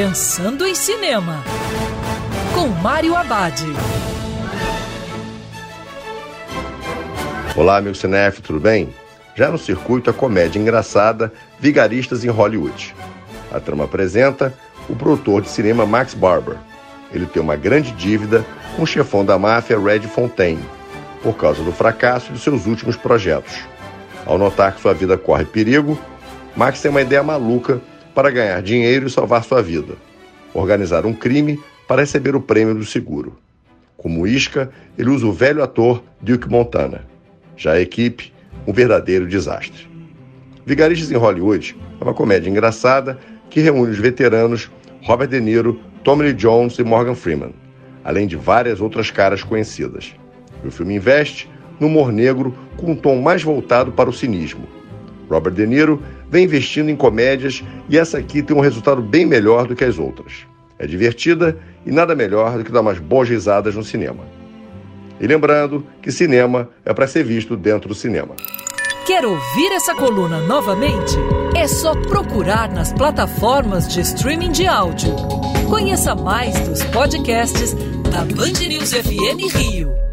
Pensando em Cinema, com Mário Abad. Olá, meu cinef, tudo bem? Já no circuito a comédia engraçada Vigaristas em Hollywood. A trama apresenta o produtor de cinema Max Barber. Ele tem uma grande dívida com o chefão da máfia Red Fontaine, por causa do fracasso de seus últimos projetos. Ao notar que sua vida corre perigo, Max tem uma ideia maluca para ganhar dinheiro e salvar sua vida. Organizar um crime para receber o prêmio do seguro. Como isca, ele usa o velho ator Duke Montana. Já a equipe, um verdadeiro desastre. Vigaristas em Hollywood é uma comédia engraçada que reúne os veteranos Robert De Niro, Tommy Lee Jones e Morgan Freeman, além de várias outras caras conhecidas. O filme investe no humor negro com um tom mais voltado para o cinismo. Robert De Niro vem investindo em comédias e essa aqui tem um resultado bem melhor do que as outras. É divertida e nada melhor do que dar umas boas risadas no cinema. E lembrando que cinema é para ser visto dentro do cinema. Quer ouvir essa coluna novamente? É só procurar nas plataformas de streaming de áudio. Conheça mais dos podcasts da Band News FM Rio.